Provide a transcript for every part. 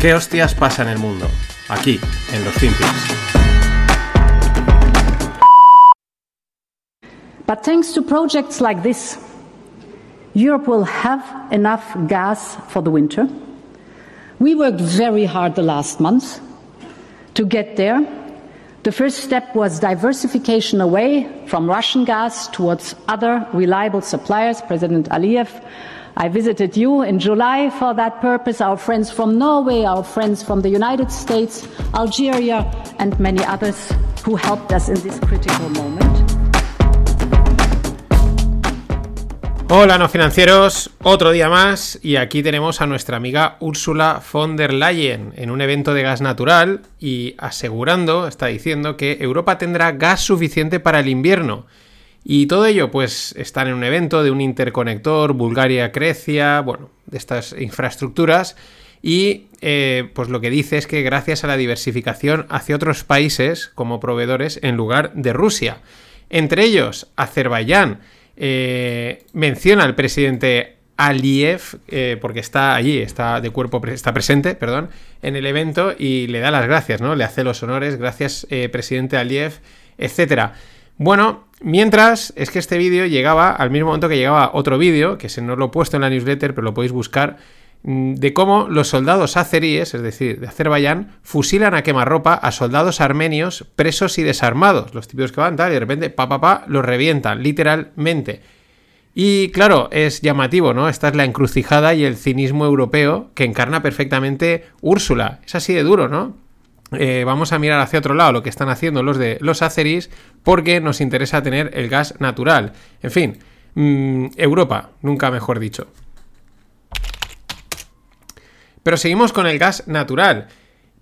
¿Qué hostias pasa en el mundo? Aquí, en los Finpics. But thanks to projects like this, Europe will have enough gas for the winter. We worked very hard the last month to get there. The first step was diversification away from Russian gas towards other reliable suppliers. President Aliyev, I visited you in July for that purpose. Our friends from Norway, our friends from the United States, Algeria, and many others who helped us in this critical moment. Hola no financieros, otro día más y aquí tenemos a nuestra amiga Úrsula von der Leyen en un evento de gas natural y asegurando, está diciendo que Europa tendrá gas suficiente para el invierno. Y todo ello pues están en un evento de un interconector Bulgaria-Grecia, bueno, de estas infraestructuras y eh, pues lo que dice es que gracias a la diversificación hacia otros países como proveedores en lugar de Rusia. Entre ellos, Azerbaiyán, eh, menciona al presidente Aliyev, eh, porque está allí, está de cuerpo, está presente, perdón, en el evento y le da las gracias, ¿no? Le hace los honores, gracias, eh, presidente Aliyev, etcétera. Bueno, mientras es que este vídeo llegaba al mismo momento que llegaba otro vídeo, que se no lo he puesto en la newsletter, pero lo podéis buscar, de cómo los soldados azeríes, es decir, de Azerbaiyán, fusilan a quemarropa a soldados armenios presos y desarmados, los típicos que van tal, y de repente, pa, pa, pa, los revientan, literalmente. Y claro, es llamativo, ¿no? Esta es la encrucijada y el cinismo europeo que encarna perfectamente Úrsula. Es así de duro, ¿no? Eh, vamos a mirar hacia otro lado lo que están haciendo los de los azeris porque nos interesa tener el gas natural. En fin, mm, Europa, nunca mejor dicho. Pero seguimos con el gas natural.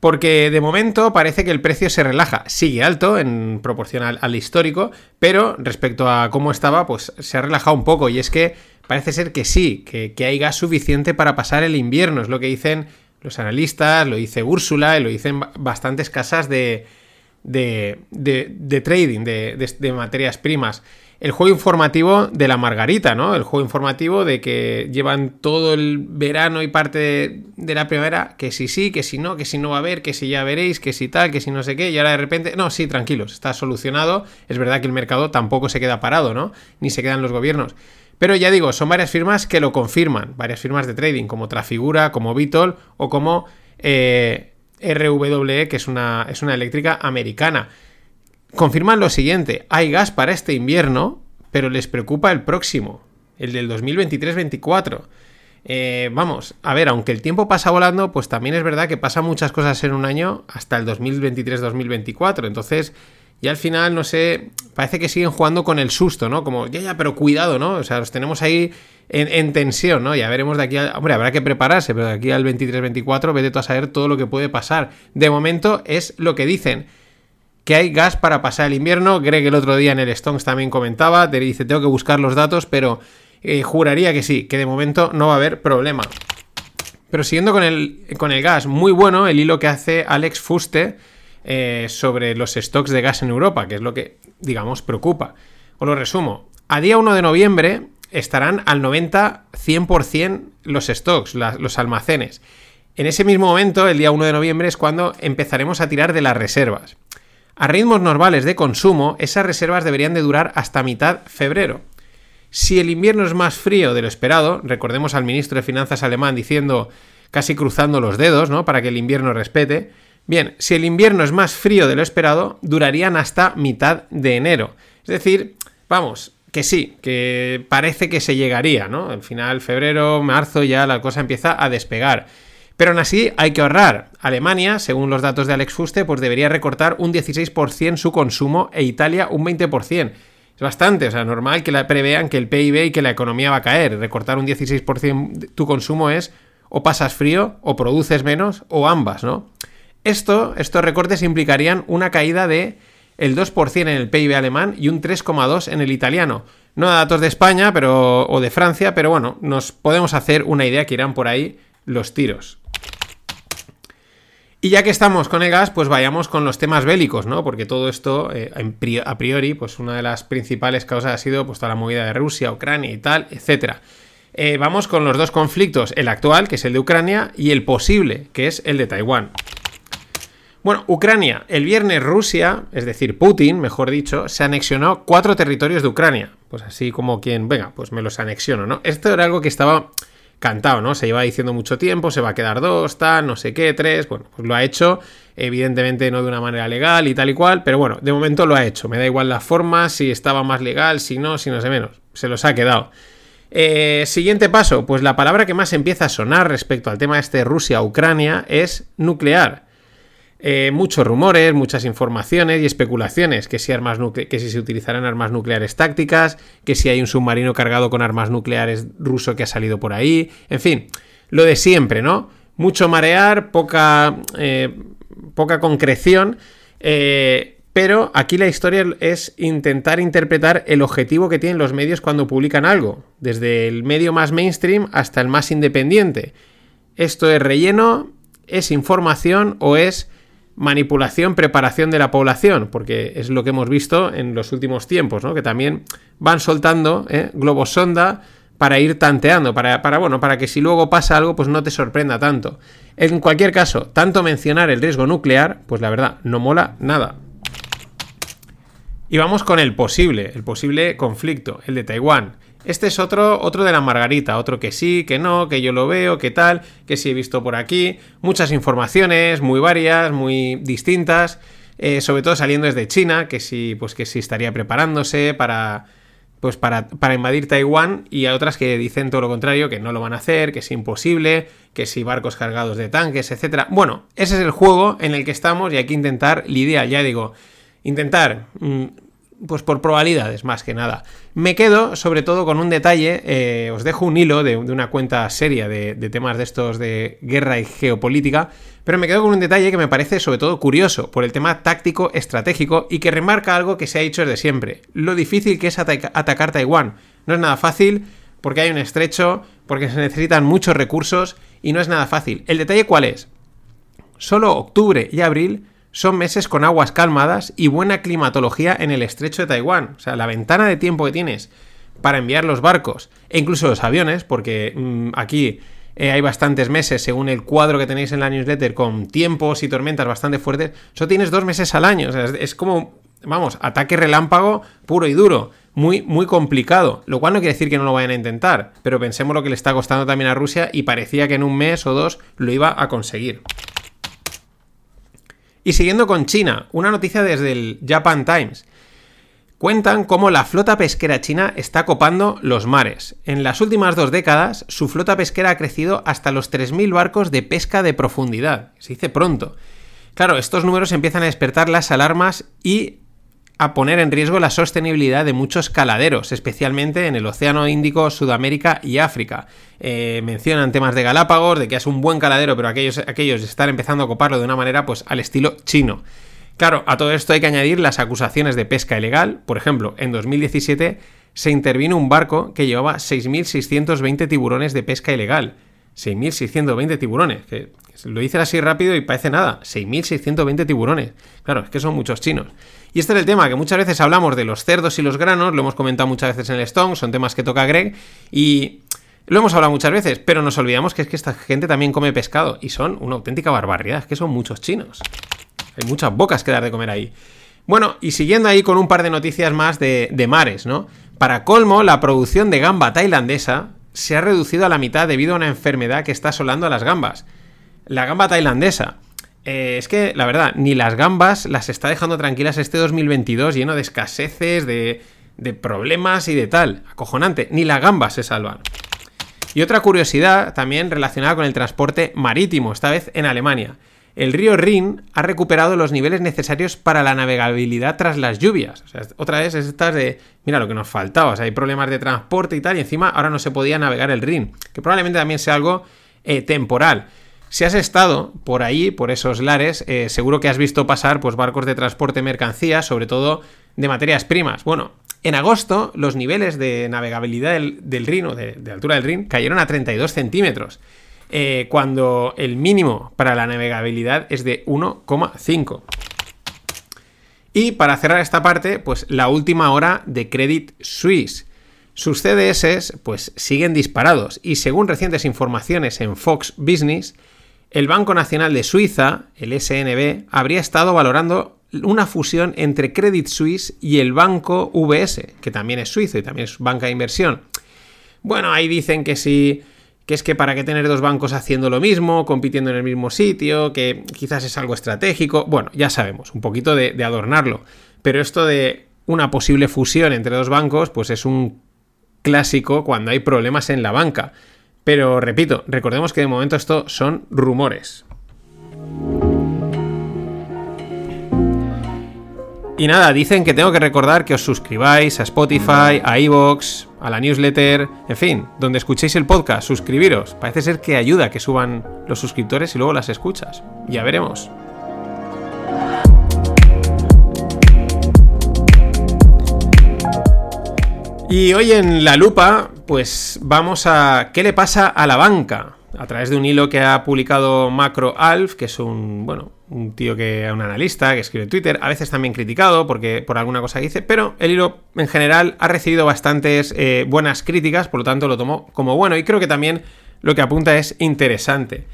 Porque de momento parece que el precio se relaja. Sigue alto en proporción al, histórico, pero respecto a cómo estaba, pues se ha relajado un poco. Y es que parece ser que sí, que, hay gas suficiente para pasar el invierno. Es lo que dicen los analistas, lo dice Úrsula y lo dicen bastantes casas de, de, de trading, de materias primas el juego informativo de la Margarita, ¿no? El juego informativo de que llevan todo el verano y parte de, la primavera, que si sí, que si no, que si no va a haber, que si ya veréis, que si tal, que si no sé qué, y ahora de repente, no, sí, tranquilos, está solucionado. Es verdad que el mercado tampoco se queda parado, ¿no? Ni se quedan los gobiernos. Pero ya digo, son varias firmas que lo confirman, varias firmas de trading, como Trafigura, como Vitol o como eh, RWE, que es una, es una eléctrica americana confirman lo siguiente, hay gas para este invierno, pero les preocupa el próximo, el del 2023-24. Eh, vamos, a ver, aunque el tiempo pasa volando, pues también es verdad que pasan muchas cosas en un año hasta el 2023-2024. Entonces, ya al final, no sé, parece que siguen jugando con el susto, ¿no? Como, ya, ya, pero cuidado, ¿no? O sea, los tenemos ahí en, tensión, ¿no? Ya veremos de aquí a... Hombre, habrá que prepararse, pero de aquí al 23-24 vete tú a saber todo lo que puede pasar. De momento es lo que dicen que hay gas para pasar el invierno. Greg el otro día en el Stones también comentaba, te dice, tengo que buscar los datos, pero eh, juraría que sí, que de momento no va a haber problema. Pero siguiendo con el, con el gas, muy bueno el hilo que hace Alex Fuste eh, sobre los stocks de gas en Europa, que es lo que, digamos, preocupa. Os lo resumo. A día 1 de noviembre estarán al 90-100% los stocks, los almacenes. En ese mismo momento, el día 1 de noviembre, es cuando empezaremos a tirar de las reservas. A ritmos normales de consumo, esas reservas deberían de durar hasta mitad febrero. Si el invierno es más frío de lo esperado, recordemos al ministro de Finanzas alemán diciendo, casi cruzando los dedos, ¿no? Para que el invierno respete. Bien, si el invierno es más frío de lo esperado, durarían hasta mitad de enero. Es decir, vamos, que sí, que parece que se llegaría, ¿no? Al final, febrero, marzo, ya la cosa empieza a despegar. Pero aún así hay que ahorrar. Alemania, según los datos de Alex Fuste, pues debería recortar un 16% su consumo e Italia un 20%. Es bastante, o sea, normal que la prevean que el PIB y que la economía va a caer. Recortar un 16% tu consumo es o pasas frío o produces menos o ambas, ¿no? Esto, estos recortes implicarían una caída de el 2% en el PIB alemán y un 3,2% en el italiano. No datos de España pero, o de Francia, pero bueno, nos podemos hacer una idea que irán por ahí los tiros. Y ya que estamos con el gas, pues vayamos con los temas bélicos, ¿no? Porque todo esto, eh, a priori, pues una de las principales causas ha sido pues toda la movida de Rusia, Ucrania y tal, etc. Eh, vamos con los dos conflictos, el actual, que es el de Ucrania, y el posible, que es el de Taiwán. Bueno, Ucrania, el viernes Rusia, es decir, Putin, mejor dicho, se anexionó cuatro territorios de Ucrania. Pues así como quien, venga, pues me los anexiono, ¿no? Esto era algo que estaba cantado, ¿no? Se lleva diciendo mucho tiempo, se va a quedar dos, tal, no sé qué, tres. Bueno, pues lo ha hecho, evidentemente no de una manera legal y tal y cual, pero bueno, de momento lo ha hecho. Me da igual la forma, si estaba más legal, si no, si no sé menos. Se los ha quedado. Eh, siguiente paso, pues la palabra que más empieza a sonar respecto al tema este Rusia-Ucrania es nuclear. Eh, muchos rumores, muchas informaciones y especulaciones, que si, armas que si se utilizarán armas nucleares tácticas, que si hay un submarino cargado con armas nucleares ruso que ha salido por ahí, en fin, lo de siempre, ¿no? Mucho marear, poca, eh, poca concreción, eh, pero aquí la historia es intentar interpretar el objetivo que tienen los medios cuando publican algo, desde el medio más mainstream hasta el más independiente. ¿Esto es relleno? ¿Es información o es manipulación, preparación de la población, porque es lo que hemos visto en los últimos tiempos, ¿no? Que también van soltando ¿eh? globos sonda para ir tanteando, para, para, bueno, para que si luego pasa algo, pues no te sorprenda tanto. En cualquier caso, tanto mencionar el riesgo nuclear, pues la verdad, no mola nada. Y vamos con el posible, el posible conflicto, el de Taiwán. Este es otro, otro de la Margarita, otro que sí, que no, que yo lo veo, que tal, que sí he visto por aquí. Muchas informaciones, muy varias, muy distintas. Eh, sobre todo saliendo desde China, que sí, pues que sí estaría preparándose para. Pues para, para, invadir Taiwán y a otras que dicen todo lo contrario, que no lo van a hacer, que es imposible, que si barcos cargados de tanques, etc. Bueno, ese es el juego en el que estamos y hay que intentar lidiar, ya digo, intentar mm, pues por probabilidades, más que nada. Me quedo sobre todo con un detalle, eh, os dejo un hilo de, una cuenta seria de, temas de estos de guerra y geopolítica, pero me quedo con un detalle que me parece sobre todo curioso por el tema táctico estratégico y que remarca algo que se ha dicho desde siempre, lo difícil que es atacar Taiwán. No es nada fácil porque hay un estrecho, porque se necesitan muchos recursos y no es nada fácil. ¿El detalle cuál es? Solo octubre y abril son meses con aguas calmadas y buena climatología en el estrecho de Taiwán. O sea, la ventana de tiempo que tienes para enviar los barcos e incluso los aviones, porque mm, aquí eh, hay bastantes meses, según el cuadro que tenéis en la newsletter, con tiempos y tormentas bastante fuertes, solo tienes dos meses al año. O sea, es, como, vamos, ataque relámpago puro y duro. Muy, muy complicado, lo cual no quiere decir que no lo vayan a intentar, pero pensemos lo que le está costando también a Rusia y parecía que en un mes o dos lo iba a conseguir. Y siguiendo con China, una noticia desde el Japan Times. Cuentan cómo la flota pesquera china está copando los mares. En las últimas dos décadas, su flota pesquera ha crecido hasta los 3.000 barcos de pesca de profundidad. Se dice pronto. Claro, estos números empiezan a despertar las alarmas y a poner en riesgo la sostenibilidad de muchos caladeros, especialmente en el Océano Índico, Sudamérica y África. Eh, mencionan temas de Galápagos, de que es un buen caladero, pero aquellos, aquellos están empezando a coparlo de una manera pues al estilo chino. Claro, a todo esto hay que añadir las acusaciones de pesca ilegal. Por ejemplo, en 2017 se intervino un barco que llevaba 6.620 tiburones de pesca ilegal. 6.620 tiburones, que lo dicen así rápido y parece nada. 6.620 tiburones. Claro, es que son muchos chinos. Y este es el tema, que muchas veces hablamos de los cerdos y los granos, lo hemos comentado muchas veces en el Stone, son temas que toca Greg, y lo hemos hablado muchas veces, pero nos olvidamos que es que esta gente también come pescado, y son una auténtica barbaridad, es que son muchos chinos. Hay muchas bocas que dar de comer ahí. Bueno, y siguiendo ahí con un par de noticias más de, de mares, ¿no? Para colmo, la producción de gamba tailandesa se ha reducido a la mitad debido a una enfermedad que está asolando a las gambas. La gamba tailandesa. Eh, es que, la verdad, ni las gambas las está dejando tranquilas este 2022 lleno de escaseces, de, problemas y de tal. Acojonante. Ni las gambas se salvan. Y otra curiosidad también relacionada con el transporte marítimo, esta vez en Alemania. El río Rin ha recuperado los niveles necesarios para la navegabilidad tras las lluvias. O sea, otra vez es estas de, mira lo que nos faltaba, o sea, hay problemas de transporte y tal, y encima ahora no se podía navegar el Rin, que probablemente también sea algo eh, temporal. Si has estado por ahí, por esos lares, eh, seguro que has visto pasar pues, barcos de transporte de mercancías, sobre todo de materias primas. Bueno, en agosto los niveles de navegabilidad del, Rin o de, altura del Rin cayeron a 32 centímetros, eh, cuando el mínimo para la navegabilidad es de 1,5. Y para cerrar esta parte, pues la última hora de Credit Suisse. sus CDS pues siguen disparados y según recientes informaciones en Fox Business, el Banco Nacional de Suiza, el SNB, habría estado valorando una fusión entre Credit Suisse y el banco VS, que también es suizo y también es banca de inversión. Bueno, ahí dicen que sí, que es que para qué tener dos bancos haciendo lo mismo, compitiendo en el mismo sitio, que quizás es algo estratégico. Bueno, ya sabemos, un poquito de, de adornarlo. Pero esto de una posible fusión entre dos bancos, pues es un clásico cuando hay problemas en la banca. Pero repito, recordemos que de momento esto son rumores. Y nada, dicen que tengo que recordar que os suscribáis a Spotify, a Evox, a la newsletter, en fin, donde escuchéis el podcast, suscribiros. Parece ser que ayuda que suban los suscriptores y luego las escuchas. Ya veremos. Y hoy en la lupa, pues vamos a qué le pasa a la banca a través de un hilo que ha publicado Macro Alf, que es un, bueno, un tío que un analista que escribe en Twitter, a veces también criticado porque por alguna cosa que dice, pero el hilo en general ha recibido bastantes eh, buenas críticas, por lo tanto lo tomo como bueno y creo que también lo que apunta es interesante.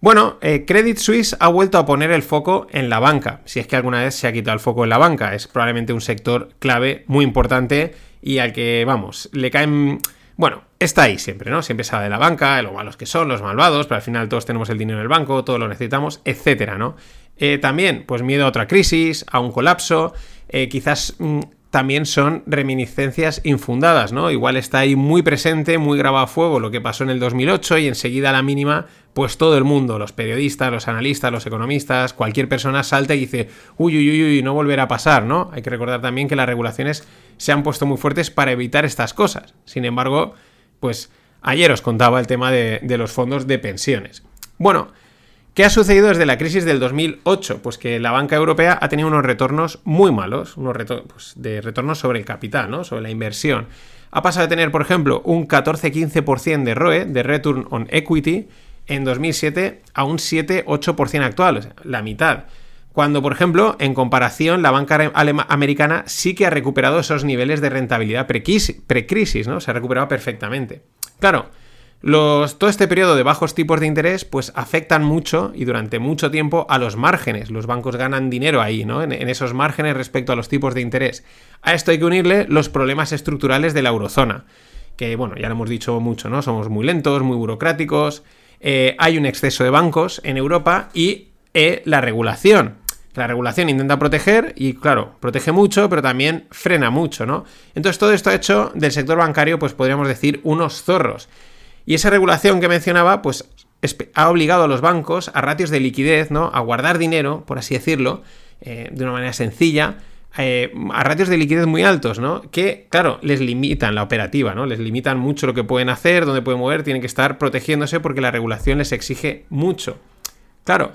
Bueno, eh, Credit Suisse ha vuelto a poner el foco en la banca, si es que alguna vez se ha quitado el foco en la banca, es probablemente un sector clave muy importante y al que, vamos, le caen... Bueno, está ahí siempre, ¿no? Siempre habla de la banca, lo malos que son, los malvados, pero al final todos tenemos el dinero en el banco, todo lo necesitamos, etcétera, ¿no? Eh, también, pues miedo a otra crisis, a un colapso, eh, quizás mm, también son reminiscencias infundadas, ¿no? Igual está ahí muy presente, muy grabado a fuego lo que pasó en el 2008 y enseguida a la mínima, pues todo el mundo, los periodistas, los analistas, los economistas, cualquier persona salta y dice, uy, uy, uy, uy, no volverá a pasar, ¿no? Hay que recordar también que las regulaciones se han puesto muy fuertes para evitar estas cosas. Sin embargo, pues ayer os contaba el tema de, los fondos de pensiones. Bueno, ¿Qué ha sucedido desde la crisis del 2008? Pues que la banca europea ha tenido unos retornos muy malos, unos pues, de retornos sobre el capital, ¿no? sobre la inversión. Ha pasado de tener, por ejemplo, un 14-15% de ROE, de Return on Equity, en 2007 a un 7-8% actual, la mitad. Cuando, por ejemplo, en comparación, la banca americana sí que ha recuperado esos niveles de rentabilidad precrisis, ¿no? Se ha recuperado perfectamente. Claro, los, todo este periodo de bajos tipos de interés, pues afectan mucho y durante mucho tiempo a los márgenes. Los bancos ganan dinero ahí, ¿no? En, esos márgenes respecto a los tipos de interés. A esto hay que unirle los problemas estructurales de la eurozona. Que, bueno, ya lo hemos dicho mucho, ¿no? Somos muy lentos, muy burocráticos. Eh, hay un exceso de bancos en Europa y eh, la regulación la regulación intenta proteger y, claro, protege mucho, pero también frena mucho, ¿no? Entonces todo esto ha hecho del sector bancario, pues podríamos decir, unos zorros. Y esa regulación que mencionaba, pues ha obligado a los bancos a ratios de liquidez, ¿no? A guardar dinero, por así decirlo, eh, de una manera sencilla, eh, a ratios de liquidez muy altos, ¿no? Que, claro, les limitan la operativa, ¿no? Les limitan mucho lo que pueden hacer, dónde pueden mover, tienen que estar protegiéndose porque la regulación les exige mucho. Claro,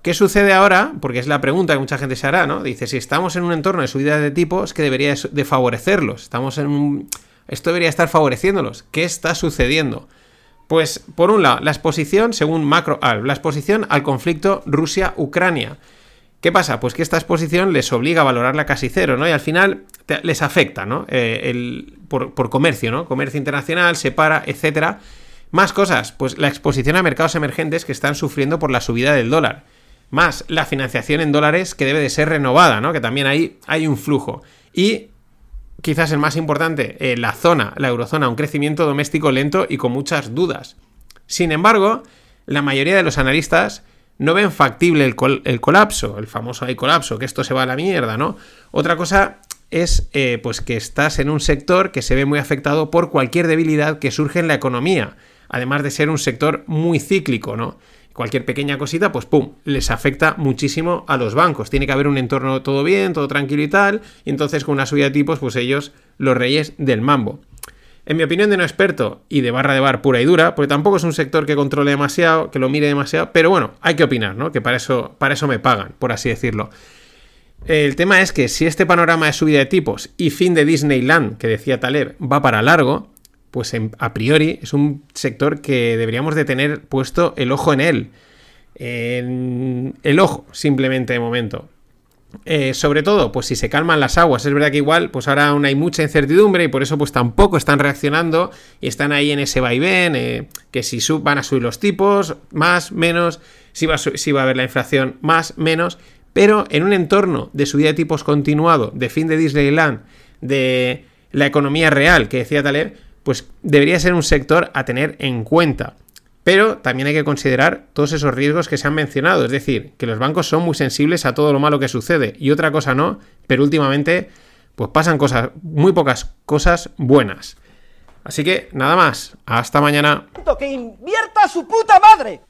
¿Qué sucede ahora? Porque es la pregunta que mucha gente se hará, ¿no? Dice, si estamos en un entorno de subida de tipos, que debería de favorecerlos. Estamos en un... Esto debería estar favoreciéndolos. ¿Qué está sucediendo? Pues, por un lado, la exposición, según Macro la exposición al conflicto Rusia-Ucrania. ¿Qué pasa? Pues que esta exposición les obliga a valorarla casi cero, ¿no? Y al final les afecta, ¿no? Eh, el, por, por, comercio, ¿no? Comercio internacional, separa, etcétera. Más cosas, pues la exposición a mercados emergentes que están sufriendo por la subida del dólar más la financiación en dólares que debe de ser renovada, ¿no? Que también ahí hay un flujo. Y quizás el más importante, eh, la zona, la eurozona, un crecimiento doméstico lento y con muchas dudas. Sin embargo, la mayoría de los analistas no ven factible el, colapso, el famoso hay colapso, que esto se va a la mierda, ¿no? Otra cosa es eh, pues que estás en un sector que se ve muy afectado por cualquier debilidad que surge en la economía, además de ser un sector muy cíclico, ¿no? Cualquier pequeña cosita, pues pum, les afecta muchísimo a los bancos. Tiene que haber un entorno todo bien, todo tranquilo y tal. Y entonces con una subida de tipos, pues ellos, los reyes del mambo. En mi opinión de no experto y de barra de bar pura y dura, porque tampoco es un sector que controle demasiado, que lo mire demasiado, pero bueno, hay que opinar, ¿no? Que para eso, para eso me pagan, por así decirlo. El tema es que si este panorama de subida de tipos y fin de Disneyland, que decía Taleb, va para largo, pues a priori es un sector que deberíamos de tener puesto el ojo en él. el ojo, simplemente de momento. eh, sobre todo, pues si se calman las aguas, es verdad que igual, pues ahora aún hay mucha incertidumbre y por eso pues tampoco están reaccionando y están ahí en ese vaivén, eh, que si sub, van a subir los tipos, más, menos, si va, si va a haber la inflación, más, menos, pero en un entorno de subida de tipos continuado, de fin de Disneyland, de la economía real, que decía Taleb, pues debería ser un sector a tener en cuenta. Pero también hay que considerar todos esos riesgos que se han mencionado, es decir, que los bancos son muy sensibles a todo lo malo que sucede y otra cosa no, pero últimamente pues pasan cosas, muy pocas cosas buenas. Así que nada más, hasta mañana. ¡Que invierta su puta madre!